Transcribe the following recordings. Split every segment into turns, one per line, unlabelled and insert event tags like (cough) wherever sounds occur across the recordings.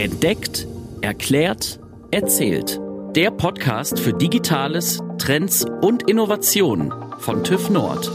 Entdeckt, erklärt, erzählt. Der Podcast für Digitales, Trends und Innovationen von TÜV Nord.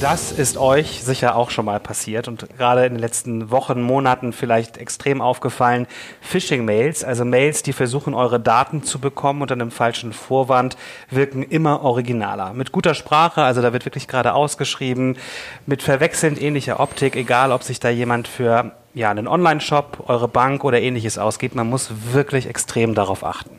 Das ist euch sicher auch schon mal passiert und gerade in den letzten Wochen, Monaten vielleicht extrem aufgefallen. Phishing-Mails, also Mails, die versuchen, eure Daten zu bekommen unter einem falschen Vorwand, wirken immer originaler. Mit guter Sprache, also da wird wirklich gerade ausgeschrieben, mit verwechselnd ähnlicher Optik, egal ob sich da jemand für ja, einen Online-Shop, eure Bank oder ähnliches ausgibt. Man muss wirklich extrem darauf achten.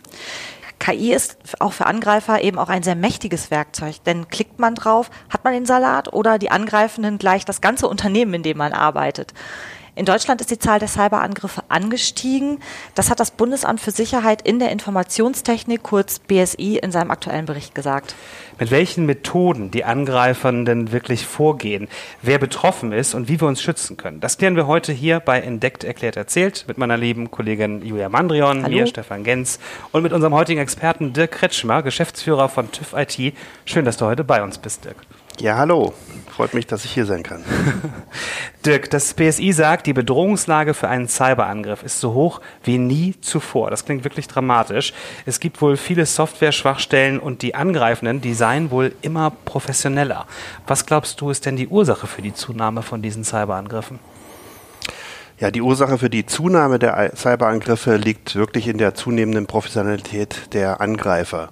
KI ist auch für Angreifer eben auch ein sehr mächtiges Werkzeug, denn klickt man drauf, hat man den Salat oder die Angreifenden gleich das ganze Unternehmen, in dem man arbeitet. In Deutschland ist die Zahl der Cyberangriffe angestiegen. Das hat das Bundesamt für Sicherheit in der Informationstechnik, kurz BSI, in seinem aktuellen Bericht gesagt.
Mit welchen Methoden die Angreifenden wirklich vorgehen, wer betroffen ist und wie wir uns schützen können, das klären wir heute hier bei Entdeckt, Erklärt, Erzählt mit meiner lieben Kollegin Julia Mandrion,
Hallo.
mir Stefan Genz und mit unserem heutigen Experten Dirk Kretschmer, Geschäftsführer von TÜV IT. Schön, dass du heute bei uns bist, Dirk.
Ja, hallo. Freut mich, dass ich hier sein kann. (laughs)
Dirk, das BSI sagt, die Bedrohungslage für einen Cyberangriff ist so hoch wie nie zuvor. Das klingt wirklich dramatisch. Es gibt wohl viele Software-Schwachstellen und die Angreifenden, die seien wohl immer professioneller. Was glaubst du, ist denn die Ursache für die Zunahme von diesen Cyberangriffen?
Ja, die Ursache für die Zunahme der Cyberangriffe liegt wirklich in der zunehmenden Professionalität der Angreifer.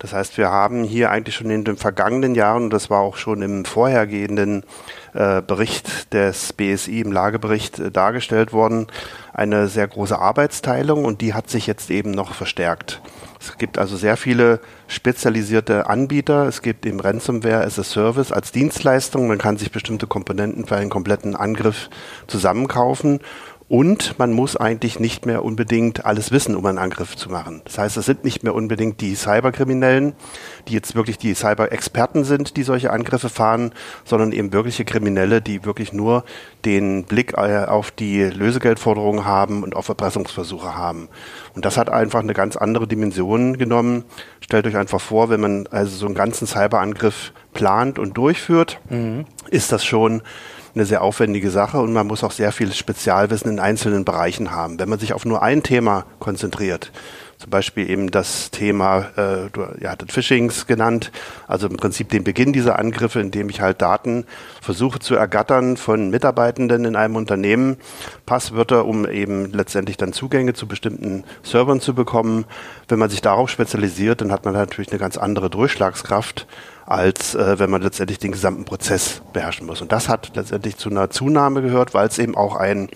Das heißt, wir haben hier eigentlich schon in den vergangenen Jahren, und das war auch schon im vorhergehenden äh, Bericht des BSI, im Lagebericht äh, dargestellt worden, eine sehr große Arbeitsteilung und die hat sich jetzt eben noch verstärkt. Es gibt also sehr viele spezialisierte Anbieter. Es gibt eben Ransomware as a Service als Dienstleistung. Man kann sich bestimmte Komponenten für einen kompletten Angriff zusammenkaufen und man muss eigentlich nicht mehr unbedingt alles wissen, um einen Angriff zu machen. Das heißt, es sind nicht mehr unbedingt die Cyberkriminellen, die jetzt wirklich die Cyber-Experten sind, die solche Angriffe fahren, sondern eben wirkliche Kriminelle, die wirklich nur den Blick äh, auf die Lösegeldforderungen haben und auf Erpressungsversuche haben. Und das hat einfach eine ganz andere Dimension genommen. Stellt euch einfach vor, wenn man also so einen ganzen Cyberangriff plant und durchführt, mhm. ist das schon eine sehr aufwendige Sache und man muss auch sehr viel Spezialwissen in einzelnen Bereichen haben. Wenn man sich auf nur ein Thema konzentriert, zum Beispiel eben das Thema, äh, du ihr hattet Phishings genannt, also im Prinzip den Beginn dieser Angriffe, indem ich halt Daten versuche zu ergattern von Mitarbeitenden in einem Unternehmen, Passwörter, um eben letztendlich dann Zugänge zu bestimmten Servern zu bekommen. Wenn man sich darauf spezialisiert, dann hat man natürlich eine ganz andere Durchschlagskraft als äh, wenn man letztendlich den gesamten Prozess beherrschen muss. Und das hat letztendlich zu einer Zunahme gehört, weil es eben auch ein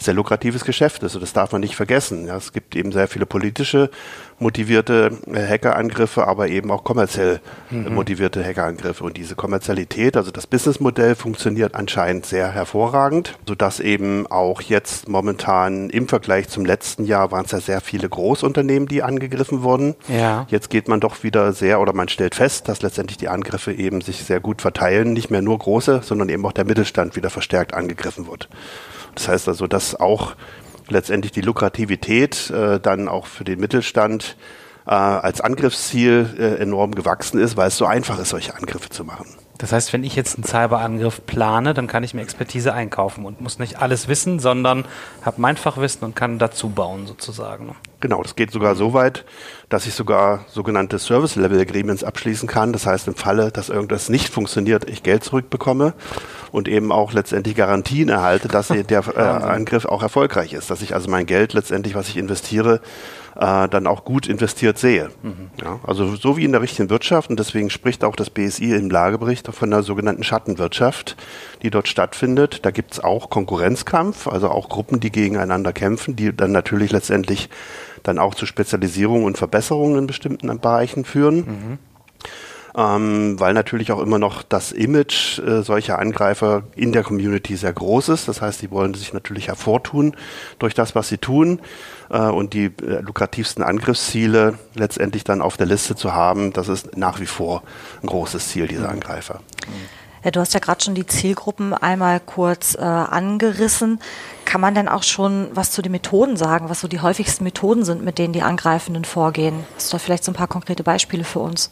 sehr lukratives Geschäft ist. Und das darf man nicht vergessen. Ja, es gibt eben sehr viele politische motivierte äh, Hackerangriffe, aber eben auch kommerziell mhm. motivierte Hackerangriffe. Und diese Kommerzialität, also das Businessmodell funktioniert anscheinend sehr hervorragend, sodass eben auch jetzt momentan im Vergleich zum letzten Jahr waren es ja sehr viele Großunternehmen, die angegriffen wurden. Ja. Jetzt geht man doch wieder sehr oder man stellt fest, dass letztendlich die Angriffe eben sich sehr gut verteilen. Nicht mehr nur große, sondern eben auch der Mittelstand wieder verstärkt angegriffen wird. Das heißt also, dass auch letztendlich die Lukrativität äh, dann auch für den Mittelstand äh, als Angriffsziel äh, enorm gewachsen ist, weil es so einfach ist, solche Angriffe zu machen.
Das heißt, wenn ich jetzt einen Cyberangriff plane, dann kann ich mir Expertise einkaufen und muss nicht alles wissen, sondern habe mein Fachwissen und kann dazu bauen sozusagen.
Genau, das geht sogar so weit, dass ich sogar sogenannte Service-Level-Agreements abschließen kann. Das heißt, im Falle, dass irgendwas nicht funktioniert, ich Geld zurückbekomme und eben auch letztendlich Garantien erhalte, dass der (laughs) äh, Angriff auch erfolgreich ist, dass ich also mein Geld letztendlich, was ich investiere, äh, dann auch gut investiert sehe. Mhm. Ja, also so wie in der richtigen Wirtschaft und deswegen spricht auch das BSI im Lagebericht von einer sogenannten Schattenwirtschaft, die dort stattfindet. Da gibt es auch Konkurrenzkampf, also auch Gruppen, die gegeneinander kämpfen, die dann natürlich letztendlich dann auch zu Spezialisierung und Verbesserungen in bestimmten Bereichen führen. Mhm ähm, weil natürlich auch immer noch das Image äh, solcher Angreifer in der Community sehr groß ist. Das heißt, die wollen sich natürlich hervortun durch das, was sie tun äh, und die äh, lukrativsten Angriffsziele letztendlich dann auf der Liste zu haben, das ist nach wie vor ein großes Ziel dieser mhm. Angreifer.
Ja, du hast ja gerade schon die Zielgruppen einmal kurz äh, angerissen. Kann man denn auch schon was zu den Methoden sagen, was so die häufigsten Methoden sind, mit denen die Angreifenden vorgehen? Hast du da vielleicht so ein paar konkrete Beispiele für uns?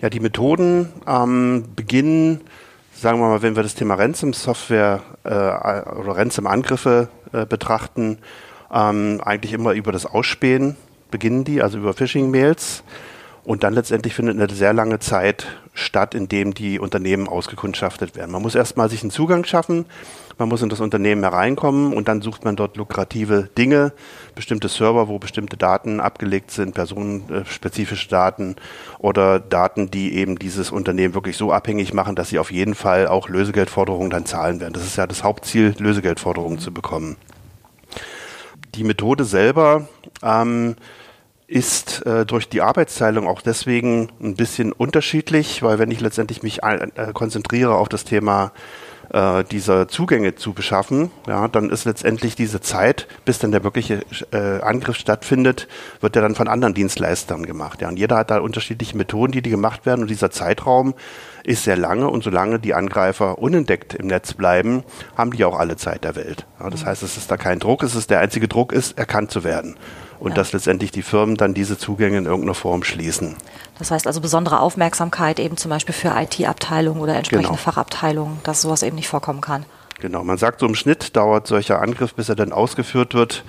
Ja, die Methoden ähm, beginnen, sagen wir mal, wenn wir das Thema Ransom-Software äh, oder Ransom-Angriffe äh, betrachten, ähm, eigentlich immer über das Ausspähen beginnen die, also über Phishing-Mails. Und dann letztendlich findet eine sehr lange Zeit statt, in dem die Unternehmen ausgekundschaftet werden. Man muss erstmal sich einen Zugang schaffen, man muss in das Unternehmen hereinkommen und dann sucht man dort lukrative Dinge, bestimmte Server, wo bestimmte Daten abgelegt sind, personenspezifische Daten oder Daten, die eben dieses Unternehmen wirklich so abhängig machen, dass sie auf jeden Fall auch Lösegeldforderungen dann zahlen werden. Das ist ja das Hauptziel, Lösegeldforderungen zu bekommen. Die Methode selber ähm, ist äh, durch die Arbeitsteilung auch deswegen ein bisschen unterschiedlich, weil wenn ich letztendlich mich ein, äh, konzentriere auf das Thema äh, dieser Zugänge zu beschaffen, ja, dann ist letztendlich diese Zeit, bis dann der wirkliche äh, Angriff stattfindet, wird ja dann von anderen Dienstleistern gemacht. Ja. Und jeder hat da unterschiedliche Methoden, die, die gemacht werden und dieser Zeitraum ist sehr lange und solange die Angreifer unentdeckt im Netz bleiben, haben die auch alle Zeit der Welt. Ja, das heißt, es ist da kein Druck, es ist der einzige Druck ist, erkannt zu werden und ja. dass letztendlich die Firmen dann diese Zugänge in irgendeiner Form schließen.
Das heißt also besondere Aufmerksamkeit eben zum Beispiel für IT-Abteilungen oder entsprechende genau. Fachabteilungen, dass sowas eben nicht vorkommen kann.
Genau, man sagt so im Schnitt dauert solcher Angriff, bis er dann ausgeführt wird,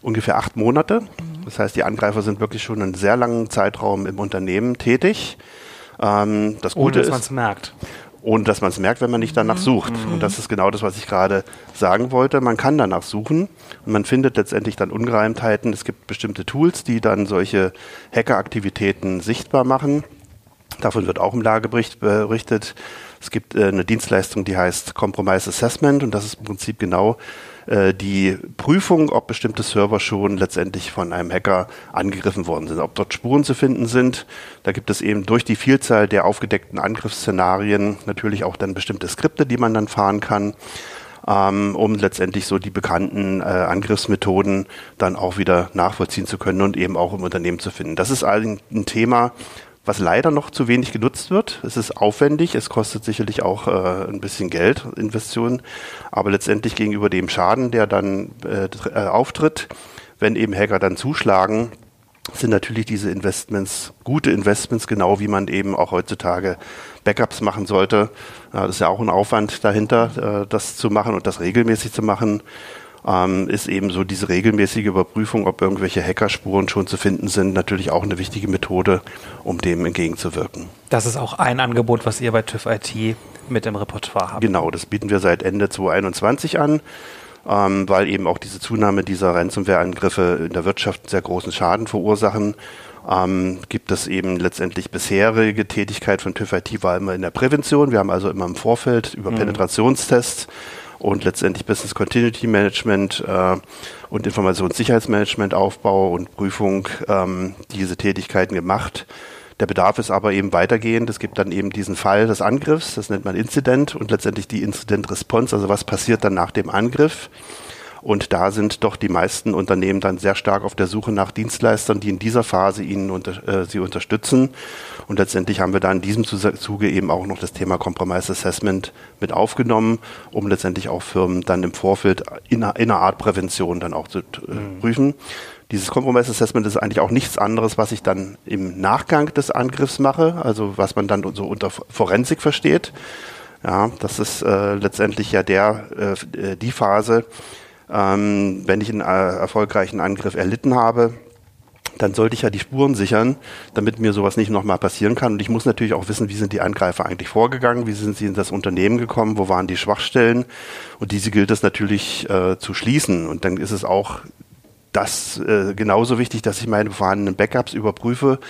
ungefähr acht Monate. Mhm. Das heißt, die Angreifer sind wirklich schon einen sehr langen Zeitraum im Unternehmen tätig.
Ähm, das Gute Ohne, dass man es merkt
ohne dass man es merkt, wenn man nicht danach mhm. sucht. Mhm. Und das ist genau das, was ich gerade sagen wollte. Man kann danach suchen und man findet letztendlich dann Ungereimtheiten. Es gibt bestimmte Tools, die dann solche Hackeraktivitäten sichtbar machen. Davon wird auch im Lagebericht berichtet. Es gibt äh, eine Dienstleistung, die heißt Compromise Assessment und das ist im Prinzip genau äh, die Prüfung, ob bestimmte Server schon letztendlich von einem Hacker angegriffen worden sind, ob dort Spuren zu finden sind. Da gibt es eben durch die Vielzahl der aufgedeckten Angriffsszenarien natürlich auch dann bestimmte Skripte, die man dann fahren kann. Ähm, um letztendlich so die bekannten äh, Angriffsmethoden dann auch wieder nachvollziehen zu können und eben auch im Unternehmen zu finden. Das ist ein, ein Thema, was leider noch zu wenig genutzt wird. Es ist aufwendig, es kostet sicherlich auch äh, ein bisschen Geld, Investitionen, aber letztendlich gegenüber dem Schaden, der dann äh, äh, auftritt, wenn eben Hacker dann zuschlagen, sind natürlich diese Investments gute Investments, genau wie man eben auch heutzutage Backups machen sollte. das ist ja auch ein Aufwand dahinter, äh, das zu machen und das regelmäßig zu machen ähm, ist eben so diese regelmäßige Überprüfung, ob irgendwelche Hackerspuren schon zu finden sind, natürlich auch eine wichtige Methode, um dem entgegenzuwirken.
Das ist auch ein Angebot, was ihr bei TÜV IT mit im Repertoire habt.
Genau, das bieten wir seit Ende 2021 an. Ähm, weil eben auch diese Zunahme dieser Ransomware-Angriffe in der Wirtschaft sehr großen Schaden verursachen. Ähm, gibt es eben letztendlich bisherige Tätigkeit von TÜV IT war immer in der Prävention. Wir haben also immer im Vorfeld über mhm. Penetrationstests und letztendlich Business Continuity Management äh, und Informationssicherheitsmanagement, Aufbau und Prüfung ähm, diese Tätigkeiten gemacht. Der Bedarf ist aber eben weitergehend. Es gibt dann eben diesen Fall des Angriffs, das nennt man Incident und letztendlich die Incident Response, also was passiert dann nach dem Angriff. Und da sind doch die meisten Unternehmen dann sehr stark auf der Suche nach Dienstleistern, die in dieser Phase ihnen unter, äh, sie unterstützen. Und letztendlich haben wir da in diesem Zuge eben auch noch das Thema Compromise Assessment mit aufgenommen, um letztendlich auch Firmen dann im Vorfeld in, in einer Art Prävention dann auch zu äh, mhm. prüfen. Dieses Compromise Assessment ist eigentlich auch nichts anderes, was ich dann im Nachgang des Angriffs mache, also was man dann so unter Forensik versteht. Ja, das ist äh, letztendlich ja der, äh, die Phase, ähm, wenn ich einen äh, erfolgreichen Angriff erlitten habe, dann sollte ich ja die Spuren sichern, damit mir sowas nicht nochmal passieren kann. Und ich muss natürlich auch wissen, wie sind die Angreifer eigentlich vorgegangen, wie sind sie in das Unternehmen gekommen, wo waren die Schwachstellen. Und diese gilt es natürlich äh, zu schließen. Und dann ist es auch das äh, genauso wichtig, dass ich meine vorhandenen Backups überprüfe,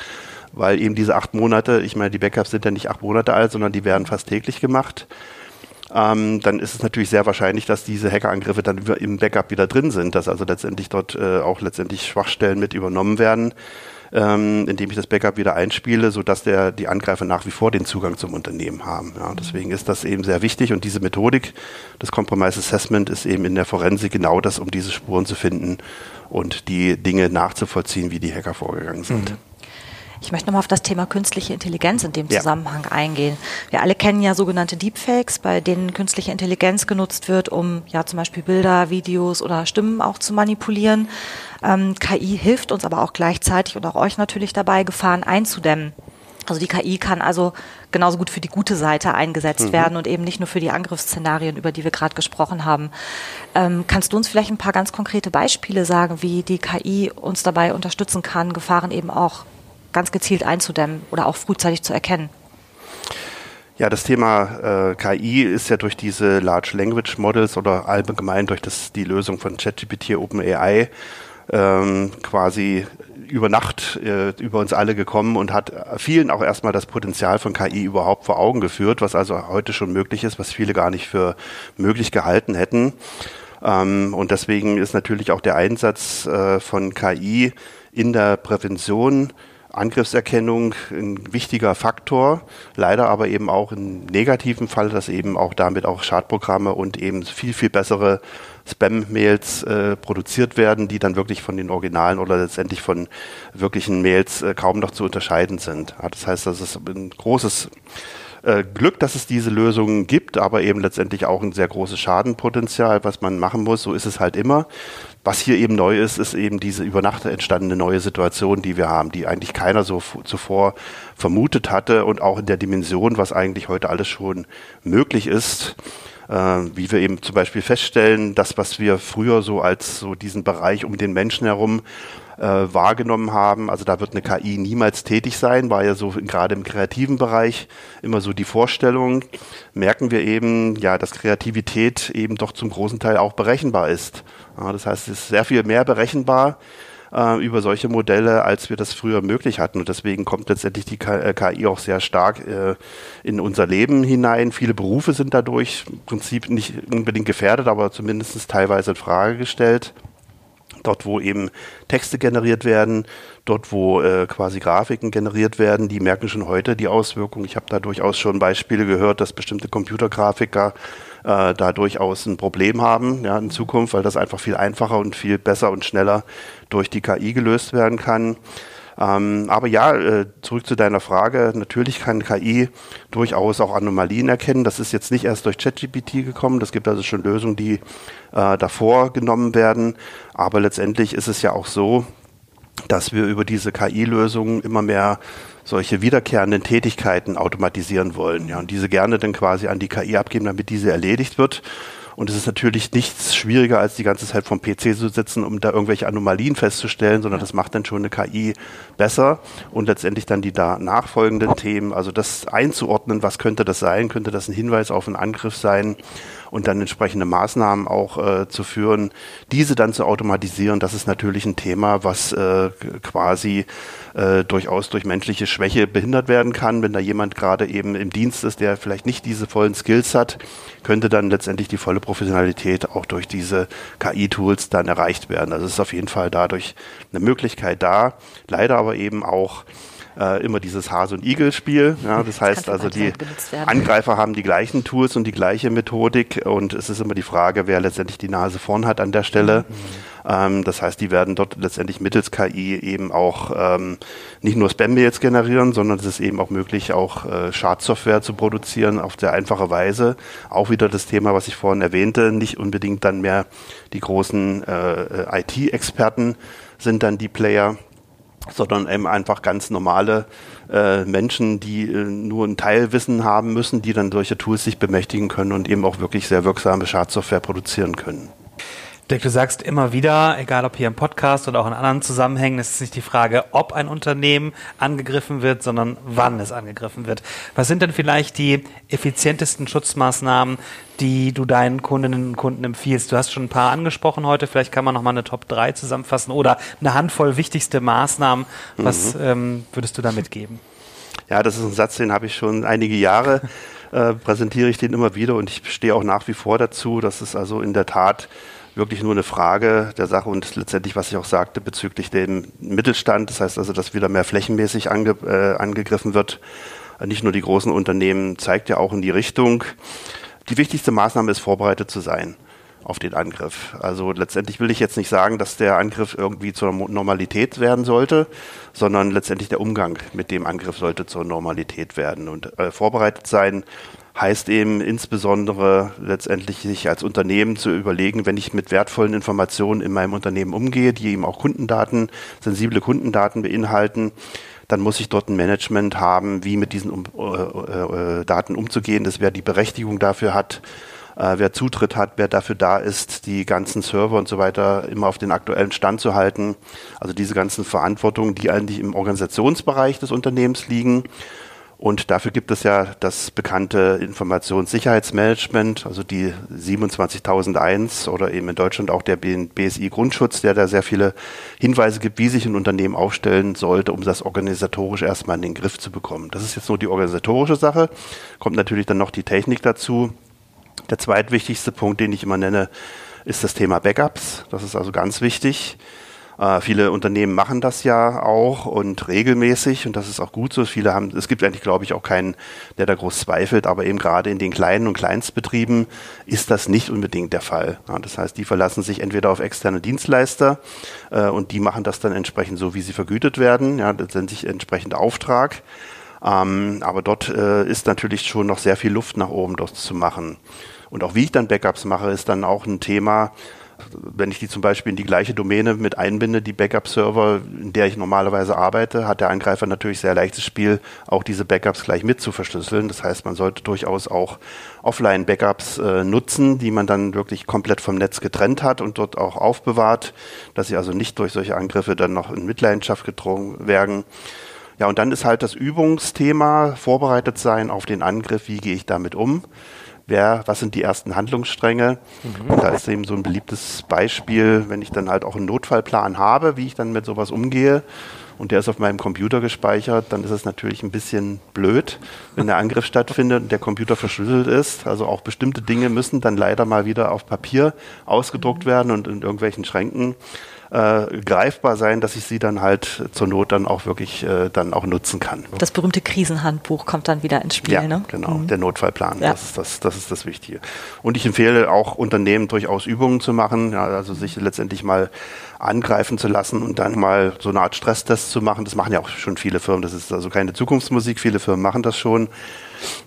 weil eben diese acht Monate, ich meine, die Backups sind ja nicht acht Monate alt, sondern die werden fast täglich gemacht ähm, dann ist es natürlich sehr wahrscheinlich, dass diese Hackerangriffe dann im Backup wieder drin sind, dass also letztendlich dort äh, auch letztendlich Schwachstellen mit übernommen werden. Ähm, indem ich das Backup wieder einspiele, sodass der, die Angreifer nach wie vor den Zugang zum Unternehmen haben. Ja, deswegen ist das eben sehr wichtig und diese Methodik des Compromise Assessment ist eben in der Forensik genau das, um diese Spuren zu finden und die Dinge nachzuvollziehen, wie die Hacker vorgegangen sind. Mhm.
Ich möchte nochmal auf das Thema künstliche Intelligenz in dem ja. Zusammenhang eingehen. Wir alle kennen ja sogenannte Deepfakes, bei denen künstliche Intelligenz genutzt wird, um ja zum Beispiel Bilder, Videos oder Stimmen auch zu manipulieren. Ähm, KI hilft uns aber auch gleichzeitig und auch euch natürlich dabei, Gefahren einzudämmen. Also die KI kann also genauso gut für die gute Seite eingesetzt mhm. werden und eben nicht nur für die Angriffsszenarien, über die wir gerade gesprochen haben. Ähm, kannst du uns vielleicht ein paar ganz konkrete Beispiele sagen, wie die KI uns dabei unterstützen kann, Gefahren eben auch ganz gezielt einzudämmen oder auch frühzeitig zu erkennen?
Ja, das Thema äh, KI ist ja durch diese Large Language Models oder allgemein durch das, die Lösung von ChatGPT OpenAI ähm, quasi über Nacht äh, über uns alle gekommen und hat vielen auch erstmal das Potenzial von KI überhaupt vor Augen geführt, was also heute schon möglich ist, was viele gar nicht für möglich gehalten hätten. Ähm, und deswegen ist natürlich auch der Einsatz äh, von KI in der Prävention Angriffserkennung ein wichtiger Faktor, leider aber eben auch im negativen Fall, dass eben auch damit auch Schadprogramme und eben viel, viel bessere Spam-Mails äh, produziert werden, die dann wirklich von den Originalen oder letztendlich von wirklichen Mails äh, kaum noch zu unterscheiden sind. Ja, das heißt, das ist ein großes äh, Glück, dass es diese Lösungen gibt, aber eben letztendlich auch ein sehr großes Schadenpotenzial, was man machen muss. So ist es halt immer. Was hier eben neu ist, ist eben diese über Nacht entstandene neue Situation, die wir haben, die eigentlich keiner so zuvor vermutet hatte und auch in der Dimension, was eigentlich heute alles schon möglich ist. Äh, wie wir eben zum Beispiel feststellen, das, was wir früher so als so diesen Bereich um den Menschen herum äh, wahrgenommen haben. Also da wird eine KI niemals tätig sein, war ja so gerade im kreativen Bereich immer so die Vorstellung. Merken wir eben, ja, dass Kreativität eben doch zum großen Teil auch berechenbar ist. Ja, das heißt, es ist sehr viel mehr berechenbar äh, über solche Modelle, als wir das früher möglich hatten. Und deswegen kommt letztendlich die KI äh, auch sehr stark äh, in unser Leben hinein. Viele Berufe sind dadurch im Prinzip nicht unbedingt gefährdet, aber zumindest teilweise in Frage gestellt dort wo eben Texte generiert werden, dort wo äh, quasi Grafiken generiert werden, die merken schon heute die Auswirkungen. Ich habe da durchaus schon Beispiele gehört, dass bestimmte Computergrafiker äh, da durchaus ein Problem haben ja, in Zukunft, weil das einfach viel einfacher und viel besser und schneller durch die KI gelöst werden kann. Ähm, aber ja, äh, zurück zu deiner Frage. Natürlich kann KI durchaus auch Anomalien erkennen. Das ist jetzt nicht erst durch ChatGPT gekommen. Das gibt also schon Lösungen, die äh, davor genommen werden. Aber letztendlich ist es ja auch so, dass wir über diese KI-Lösungen immer mehr solche wiederkehrenden Tätigkeiten automatisieren wollen. Ja, und diese gerne dann quasi an die KI abgeben, damit diese erledigt wird. Und es ist natürlich nichts schwieriger, als die ganze Zeit vom PC zu sitzen, um da irgendwelche Anomalien festzustellen, sondern das macht dann schon eine KI besser und letztendlich dann die da nachfolgenden Themen, also das einzuordnen, was könnte das sein, könnte das ein Hinweis auf einen Angriff sein und dann entsprechende Maßnahmen auch äh, zu führen, diese dann zu automatisieren, das ist natürlich ein Thema, was äh, quasi äh, durchaus durch menschliche Schwäche behindert werden kann. Wenn da jemand gerade eben im Dienst ist, der vielleicht nicht diese vollen Skills hat, könnte dann letztendlich die volle Professionalität auch durch diese KI-Tools dann erreicht werden. Also es ist auf jeden Fall dadurch eine Möglichkeit da. Leider aber eben auch äh, immer dieses Hase- und Igel-Spiel. Ja, das heißt also, die Angreifer haben die gleichen Tools und die gleiche Methodik und es ist immer die Frage, wer letztendlich die Nase vorn hat an der Stelle. Mhm. Ähm, das heißt, die werden dort letztendlich mittels KI eben auch ähm, nicht nur Spam-Mails generieren, sondern es ist eben auch möglich, auch äh, Schadsoftware zu produzieren auf sehr einfache Weise. Auch wieder das Thema, was ich vorhin erwähnte, nicht unbedingt dann mehr die großen äh, IT-Experten sind dann die Player, sondern eben einfach ganz normale äh, Menschen, die äh, nur ein Teilwissen haben müssen, die dann solche Tools sich bemächtigen können und eben auch wirklich sehr wirksame Schadsoftware produzieren können.
Dirk, du sagst immer wieder, egal ob hier im Podcast oder auch in anderen Zusammenhängen, es ist nicht die Frage, ob ein Unternehmen angegriffen wird, sondern wann es angegriffen wird. Was sind denn vielleicht die effizientesten Schutzmaßnahmen, die du deinen Kundinnen und Kunden empfiehlst? Du hast schon ein paar angesprochen heute, vielleicht kann man noch mal eine Top 3 zusammenfassen oder eine Handvoll wichtigste Maßnahmen. Was mhm. ähm, würdest du da mitgeben?
Ja, das ist ein Satz, den habe ich schon einige Jahre. (laughs) Äh, präsentiere ich den immer wieder und ich stehe auch nach wie vor dazu. dass es also in der Tat wirklich nur eine Frage der Sache und letztendlich, was ich auch sagte, bezüglich dem Mittelstand. Das heißt also, dass wieder mehr flächenmäßig ange, äh, angegriffen wird. Nicht nur die großen Unternehmen, zeigt ja auch in die Richtung. Die wichtigste Maßnahme ist, vorbereitet zu sein auf den Angriff. Also letztendlich will ich jetzt nicht sagen, dass der Angriff irgendwie zur Normalität werden sollte, sondern letztendlich der Umgang mit dem Angriff sollte zur Normalität werden. Und äh, vorbereitet sein heißt eben insbesondere letztendlich sich als Unternehmen zu überlegen, wenn ich mit wertvollen Informationen in meinem Unternehmen umgehe, die eben auch Kundendaten, sensible Kundendaten beinhalten, dann muss ich dort ein Management haben, wie mit diesen um, äh, äh, Daten umzugehen, das wer die Berechtigung dafür hat, äh, wer Zutritt hat, wer dafür da ist, die ganzen Server und so weiter immer auf den aktuellen Stand zu halten. Also diese ganzen Verantwortungen, die eigentlich im Organisationsbereich des Unternehmens liegen. Und dafür gibt es ja das bekannte Informationssicherheitsmanagement, also die 27001 oder eben in Deutschland auch der BSI Grundschutz, der da sehr viele Hinweise gibt, wie sich ein Unternehmen aufstellen sollte, um das organisatorisch erstmal in den Griff zu bekommen. Das ist jetzt nur die organisatorische Sache. Kommt natürlich dann noch die Technik dazu. Der zweitwichtigste Punkt, den ich immer nenne, ist das Thema Backups. Das ist also ganz wichtig. Äh, viele Unternehmen machen das ja auch und regelmäßig und das ist auch gut so. Viele haben, es gibt eigentlich, glaube ich, auch keinen, der da groß zweifelt, aber eben gerade in den kleinen und Kleinstbetrieben ist das nicht unbedingt der Fall. Ja, das heißt, die verlassen sich entweder auf externe Dienstleister äh, und die machen das dann entsprechend so, wie sie vergütet werden. Ja, das nennt sich entsprechend Auftrag. Ähm, aber dort äh, ist natürlich schon noch sehr viel Luft nach oben, das zu machen. Und auch wie ich dann Backups mache, ist dann auch ein Thema, wenn ich die zum Beispiel in die gleiche Domäne mit einbinde, die Backup-Server, in der ich normalerweise arbeite, hat der Angreifer natürlich sehr leichtes Spiel, auch diese Backups gleich mit zu verschlüsseln. Das heißt, man sollte durchaus auch Offline-Backups äh, nutzen, die man dann wirklich komplett vom Netz getrennt hat und dort auch aufbewahrt, dass sie also nicht durch solche Angriffe dann noch in Mitleidenschaft gedrungen werden. Ja, und dann ist halt das Übungsthema, vorbereitet sein auf den Angriff, wie gehe ich damit um wer, was sind die ersten Handlungsstränge. Mhm. Da ist eben so ein beliebtes Beispiel, wenn ich dann halt auch einen Notfallplan habe, wie ich dann mit sowas umgehe und der ist auf meinem Computer gespeichert, dann ist es natürlich ein bisschen blöd, wenn der Angriff stattfindet und der Computer verschlüsselt ist. Also auch bestimmte Dinge müssen dann leider mal wieder auf Papier ausgedruckt werden und in irgendwelchen Schränken äh, greifbar sein, dass ich sie dann halt zur Not dann auch wirklich äh, dann auch nutzen kann.
Das berühmte Krisenhandbuch kommt dann wieder ins Spiel,
ja,
ne?
Genau, mhm. der Notfallplan, ja. das, ist das, das ist das Wichtige. Und ich empfehle auch Unternehmen durchaus Übungen zu machen, ja, also sich letztendlich mal angreifen zu lassen und dann mal so eine Art Stresstest zu machen. Das machen ja auch schon viele Firmen. Das ist also keine Zukunftsmusik. Viele Firmen machen das schon.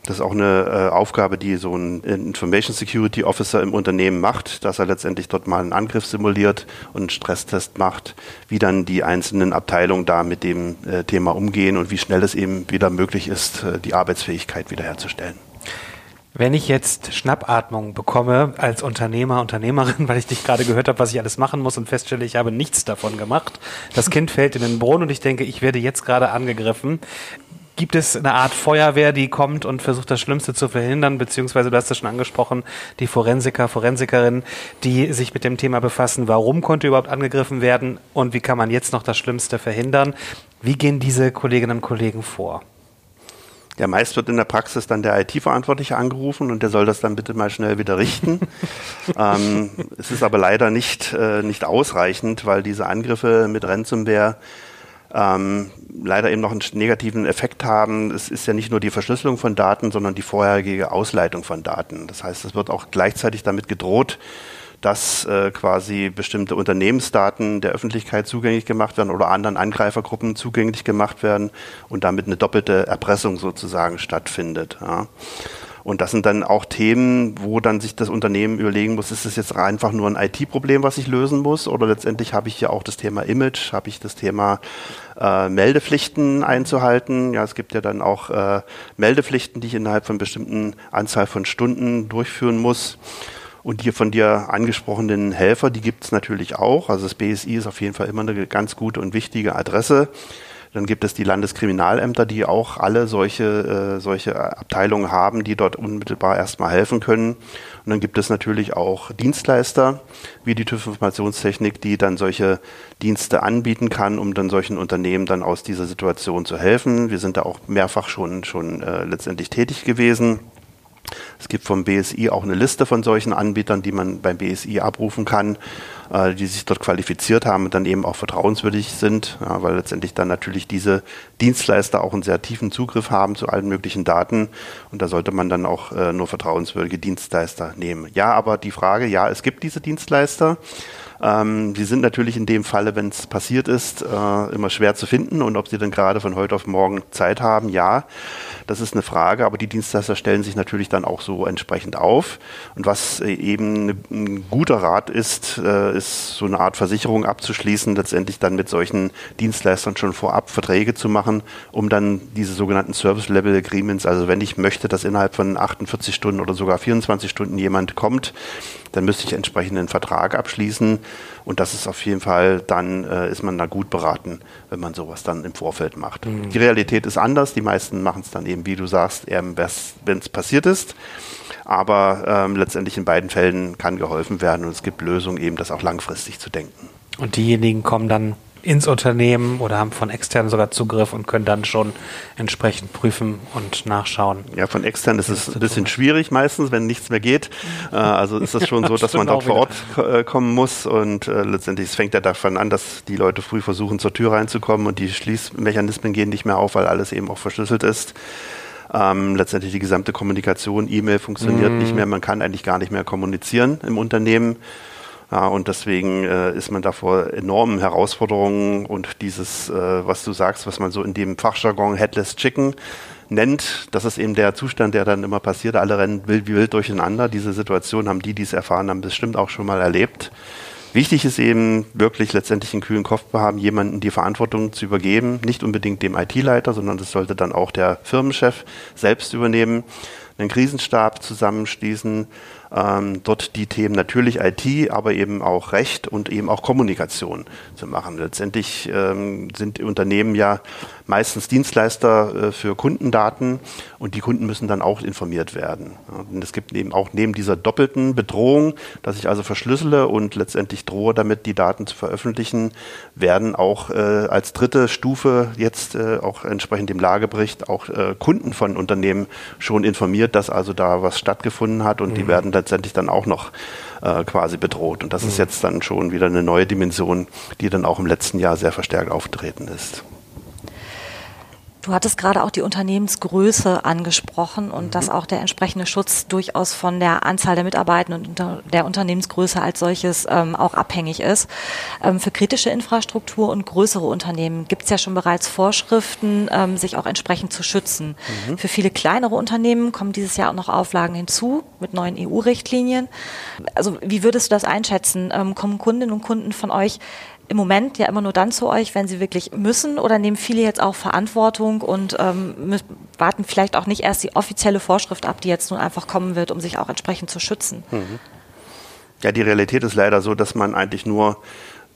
Das ist auch eine äh, Aufgabe, die so ein Information Security Officer im Unternehmen macht, dass er letztendlich dort mal einen Angriff simuliert und einen Stresstest macht, wie dann die einzelnen Abteilungen da mit dem äh, Thema umgehen und wie schnell es eben wieder möglich ist, äh, die Arbeitsfähigkeit wiederherzustellen.
Wenn ich jetzt Schnappatmung bekomme als Unternehmer, Unternehmerin, weil ich dich gerade gehört habe, was ich alles machen muss und feststelle, ich habe nichts davon gemacht. Das Kind fällt in den Brunnen und ich denke, ich werde jetzt gerade angegriffen. Gibt es eine Art Feuerwehr, die kommt und versucht, das Schlimmste zu verhindern, beziehungsweise du hast es schon angesprochen, die Forensiker, Forensikerinnen, die sich mit dem Thema befassen, warum konnte überhaupt angegriffen werden und wie kann man jetzt noch das Schlimmste verhindern? Wie gehen diese Kolleginnen und Kollegen vor?
Ja, meist wird in der Praxis dann der IT-Verantwortliche angerufen und der soll das dann bitte mal schnell wieder richten. (laughs) ähm, es ist aber leider nicht, äh, nicht ausreichend, weil diese Angriffe mit Ransomware ähm, leider eben noch einen negativen Effekt haben. Es ist ja nicht nur die Verschlüsselung von Daten, sondern die vorherige Ausleitung von Daten. Das heißt, es wird auch gleichzeitig damit gedroht, dass äh, quasi bestimmte Unternehmensdaten der Öffentlichkeit zugänglich gemacht werden oder anderen Angreifergruppen zugänglich gemacht werden und damit eine doppelte Erpressung sozusagen stattfindet. Ja. Und das sind dann auch Themen, wo dann sich das Unternehmen überlegen muss, ist es jetzt einfach nur ein IT-Problem, was ich lösen muss? Oder letztendlich habe ich ja auch das Thema Image, habe ich das Thema äh, Meldepflichten einzuhalten. Ja, es gibt ja dann auch äh, Meldepflichten, die ich innerhalb von bestimmten Anzahl von Stunden durchführen muss. Und die von dir angesprochenen Helfer, die gibt es natürlich auch. Also das BSI ist auf jeden Fall immer eine ganz gute und wichtige Adresse. Dann gibt es die Landeskriminalämter, die auch alle solche, äh, solche Abteilungen haben, die dort unmittelbar erstmal helfen können. Und dann gibt es natürlich auch Dienstleister wie die TÜV Informationstechnik, die dann solche Dienste anbieten kann, um dann solchen Unternehmen dann aus dieser Situation zu helfen. Wir sind da auch mehrfach schon, schon äh, letztendlich tätig gewesen. Es gibt vom BSI auch eine Liste von solchen Anbietern, die man beim BSI abrufen kann, äh, die sich dort qualifiziert haben und dann eben auch vertrauenswürdig sind, ja, weil letztendlich dann natürlich diese Dienstleister auch einen sehr tiefen Zugriff haben zu allen möglichen Daten und da sollte man dann auch äh, nur vertrauenswürdige Dienstleister nehmen. Ja, aber die Frage, ja, es gibt diese Dienstleister. Ähm, die sind natürlich in dem Falle, wenn es passiert ist, äh, immer schwer zu finden und ob sie dann gerade von heute auf morgen Zeit haben, ja, das ist eine Frage, aber die Dienstleister stellen sich natürlich dann auch so entsprechend auf. Und was äh, eben ein guter Rat ist, äh, ist so eine Art Versicherung abzuschließen, letztendlich dann mit solchen Dienstleistern schon vorab Verträge zu machen, um dann diese sogenannten Service Level Agreements, also wenn ich möchte, dass innerhalb von 48 Stunden oder sogar 24 Stunden jemand kommt, dann müsste ich entsprechend einen Vertrag abschließen. Und das ist auf jeden Fall, dann äh, ist man da gut beraten, wenn man sowas dann im Vorfeld macht. Mhm. Die Realität ist anders. Die meisten machen es dann eben, wie du sagst, wenn es passiert ist. Aber ähm, letztendlich in beiden Fällen kann geholfen werden und es gibt Lösungen, eben das auch langfristig zu denken.
Und diejenigen kommen dann ins Unternehmen oder haben von extern sogar Zugriff und können dann schon entsprechend prüfen und nachschauen.
Ja, von extern ist es ein bisschen schwierig meistens, wenn nichts mehr geht. Äh, also ist es schon so, (laughs) dass man dort vor Ort äh, kommen muss und äh, letztendlich es fängt ja davon an, dass die Leute früh versuchen zur Tür reinzukommen und die Schließmechanismen gehen nicht mehr auf, weil alles eben auch verschlüsselt ist. Ähm, letztendlich die gesamte Kommunikation, E-Mail funktioniert mm. nicht mehr, man kann eigentlich gar nicht mehr kommunizieren im Unternehmen. Ja, und deswegen äh, ist man da vor enormen Herausforderungen und dieses, äh, was du sagst, was man so in dem Fachjargon Headless Chicken nennt, das ist eben der Zustand, der dann immer passiert. Alle rennen wild wie wild durcheinander. Diese Situation haben die, die es erfahren haben, bestimmt auch schon mal erlebt. Wichtig ist eben wirklich letztendlich einen kühlen Kopf zu haben, jemanden die Verantwortung zu übergeben, nicht unbedingt dem IT-Leiter, sondern das sollte dann auch der Firmenchef selbst übernehmen, einen Krisenstab zusammenschließen, ähm, dort die Themen natürlich IT, aber eben auch Recht und eben auch Kommunikation zu machen. Letztendlich ähm, sind Unternehmen ja meistens Dienstleister äh, für Kundendaten und die Kunden müssen dann auch informiert werden. Und es gibt eben auch neben dieser doppelten Bedrohung, dass ich also verschlüssele und letztendlich drohe damit, die Daten zu veröffentlichen, werden auch äh, als dritte Stufe jetzt äh, auch entsprechend dem Lagebericht auch äh, Kunden von Unternehmen schon informiert, dass also da was stattgefunden hat und mhm. die werden letztendlich dann auch noch quasi bedroht. Und das mhm. ist jetzt dann schon wieder eine neue Dimension, die dann auch im letzten Jahr sehr verstärkt aufgetreten ist.
Du hattest gerade auch die Unternehmensgröße angesprochen und mhm. dass auch der entsprechende Schutz durchaus von der Anzahl der Mitarbeitenden und der Unternehmensgröße als solches ähm, auch abhängig ist. Ähm, für kritische Infrastruktur und größere Unternehmen gibt es ja schon bereits Vorschriften, ähm, sich auch entsprechend zu schützen. Mhm. Für viele kleinere Unternehmen kommen dieses Jahr auch noch Auflagen hinzu mit neuen EU-Richtlinien. Also wie würdest du das einschätzen? Ähm, kommen Kundinnen und Kunden von euch im Moment ja immer nur dann zu euch, wenn sie wirklich müssen oder nehmen viele jetzt auch Verantwortung und ähm, warten vielleicht auch nicht erst die offizielle Vorschrift ab, die jetzt nun einfach kommen wird, um sich auch entsprechend zu schützen? Mhm.
Ja, die Realität ist leider so, dass man eigentlich nur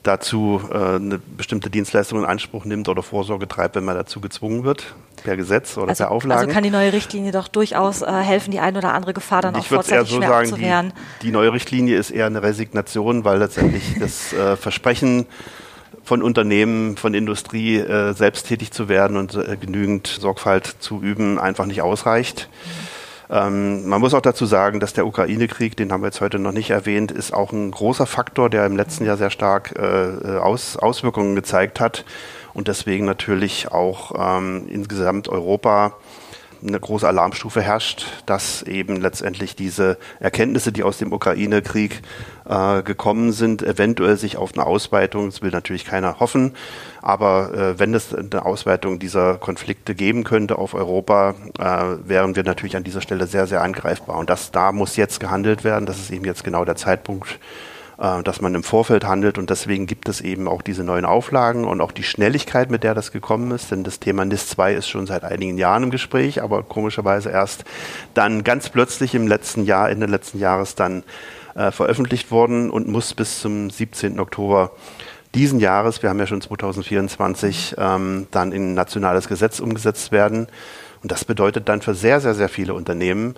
dazu äh, eine bestimmte Dienstleistung in Anspruch nimmt oder Vorsorge treibt, wenn man dazu gezwungen wird, per Gesetz oder
also,
per Auflage.
Also kann die neue Richtlinie doch durchaus äh, helfen, die eine oder andere Gefahr dann
ich
auch vorzeitig
eher so sagen, abzuwehren. Die, die, neue Richtlinie ist eher eine Resignation, weil letztendlich (laughs) das äh, Versprechen von Unternehmen, von Industrie äh, selbst tätig zu werden und äh, genügend Sorgfalt zu üben, einfach nicht ausreicht. Mhm. Ähm, man muss auch dazu sagen, dass der Ukraine-Krieg, den haben wir jetzt heute noch nicht erwähnt, ist auch ein großer Faktor, der im letzten Jahr sehr stark äh, Aus, Auswirkungen gezeigt hat und deswegen natürlich auch ähm, insgesamt Europa eine große Alarmstufe herrscht, dass eben letztendlich diese Erkenntnisse, die aus dem Ukraine-Krieg äh, gekommen sind, eventuell sich auf eine Ausweitung, das will natürlich keiner hoffen, aber äh, wenn es eine Ausweitung dieser Konflikte geben könnte auf Europa, äh, wären wir natürlich an dieser Stelle sehr, sehr angreifbar. Und das, da muss jetzt gehandelt werden. Das ist eben jetzt genau der Zeitpunkt, äh, dass man im Vorfeld handelt und deswegen gibt es eben auch diese neuen Auflagen und auch die Schnelligkeit, mit der das gekommen ist, denn das Thema NIS 2 ist schon seit einigen Jahren im Gespräch, aber komischerweise erst dann ganz plötzlich im letzten Jahr, Ende letzten Jahres dann äh, veröffentlicht worden und muss bis zum 17. Oktober diesen Jahres, wir haben ja schon 2024, ähm, dann in nationales Gesetz umgesetzt werden. Und das bedeutet dann für sehr, sehr, sehr viele Unternehmen,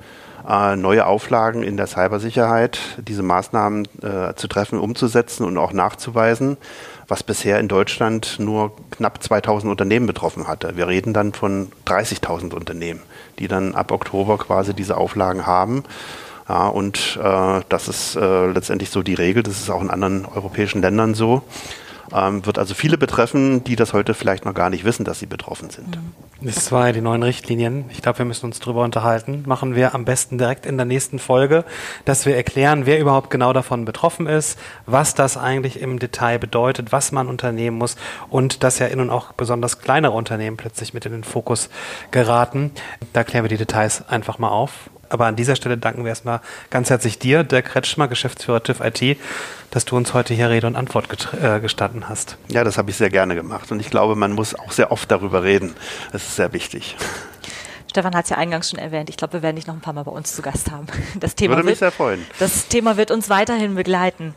äh, neue Auflagen in der Cybersicherheit, diese Maßnahmen äh, zu treffen, umzusetzen und auch nachzuweisen, was bisher in Deutschland nur knapp 2000 Unternehmen betroffen hatte. Wir reden dann von 30.000 Unternehmen, die dann ab Oktober quasi diese Auflagen haben. Ja, und äh, das ist äh, letztendlich so die Regel, das ist auch in anderen europäischen Ländern so. Ähm, wird also viele betreffen, die das heute vielleicht noch gar nicht wissen, dass sie betroffen sind.
Das zwei, die neuen Richtlinien. Ich glaube, wir müssen uns drüber unterhalten. Machen wir am besten direkt in der nächsten Folge, dass wir erklären, wer überhaupt genau davon betroffen ist, was das eigentlich im Detail bedeutet, was man unternehmen muss und dass ja in und auch besonders kleinere Unternehmen plötzlich mit in den Fokus geraten. Da klären wir die Details einfach mal auf. Aber an dieser Stelle danken wir erstmal ganz herzlich dir, der Kretschmer, Geschäftsführer TÜV IT, dass du uns heute hier Rede und Antwort äh, gestanden hast.
Ja, das habe ich sehr gerne gemacht. Und ich glaube, man muss auch sehr oft darüber reden. Das ist sehr wichtig.
Stefan hat es ja eingangs schon erwähnt. Ich glaube, wir werden dich noch ein paar Mal bei uns zu Gast haben. Das Thema
Würde mich
wird,
sehr freuen.
Das Thema wird uns weiterhin begleiten.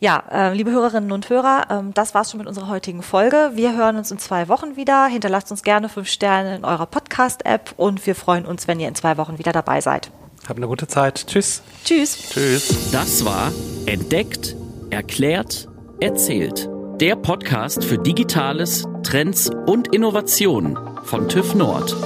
Ja, äh, liebe Hörerinnen und Hörer, ähm, das war's schon mit unserer heutigen Folge. Wir hören uns in zwei Wochen wieder. Hinterlasst uns gerne fünf Sterne in eurer Podcast-App und wir freuen uns, wenn ihr in zwei Wochen wieder dabei seid.
Habt eine gute Zeit. Tschüss.
Tschüss.
Tschüss.
Das war Entdeckt, Erklärt, Erzählt. Der Podcast für Digitales, Trends und Innovationen von TÜV Nord.